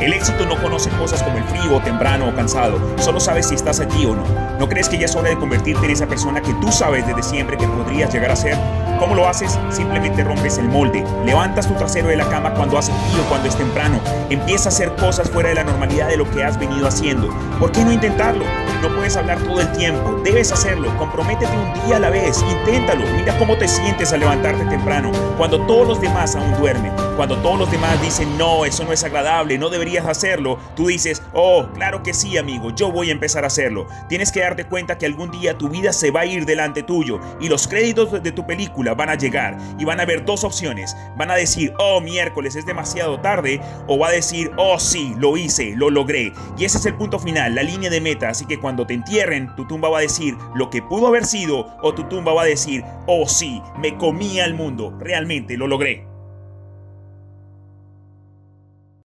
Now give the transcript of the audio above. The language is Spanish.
El éxito no conoce cosas como el frío, temprano o cansado, solo sabes si estás allí o no. ¿No crees que ya es hora de convertirte en esa persona que tú sabes desde siempre que podrías llegar a ser? ¿Cómo lo haces? Simplemente rompes el molde, levantas tu trasero de la cama cuando hace frío, cuando es temprano, empieza a hacer cosas fuera de la normalidad de lo que has venido haciendo. ¿Por qué no intentarlo? No puedes hablar todo el tiempo, debes hacerlo, comprométete un día a la vez, inténtalo, mira cómo te sientes al levantarte temprano, cuando todos los demás aún duermen, cuando todos los demás dicen, no, eso no es agradable, no deberías hacerlo, tú dices, oh, claro que sí, amigo, yo voy a empezar a hacerlo. Tienes que darte cuenta que algún día tu vida se va a ir delante tuyo y los créditos de tu película van a llegar y van a haber dos opciones. Van a decir, oh, miércoles es demasiado tarde, o va a decir, oh, sí, lo hice, lo logré. Y ese es el punto final, la línea de meta, así que cuando te entierren, tu tumba va a decir lo que pudo haber sido, o tu tumba va a decir, oh, sí, me comía el mundo, realmente lo logré.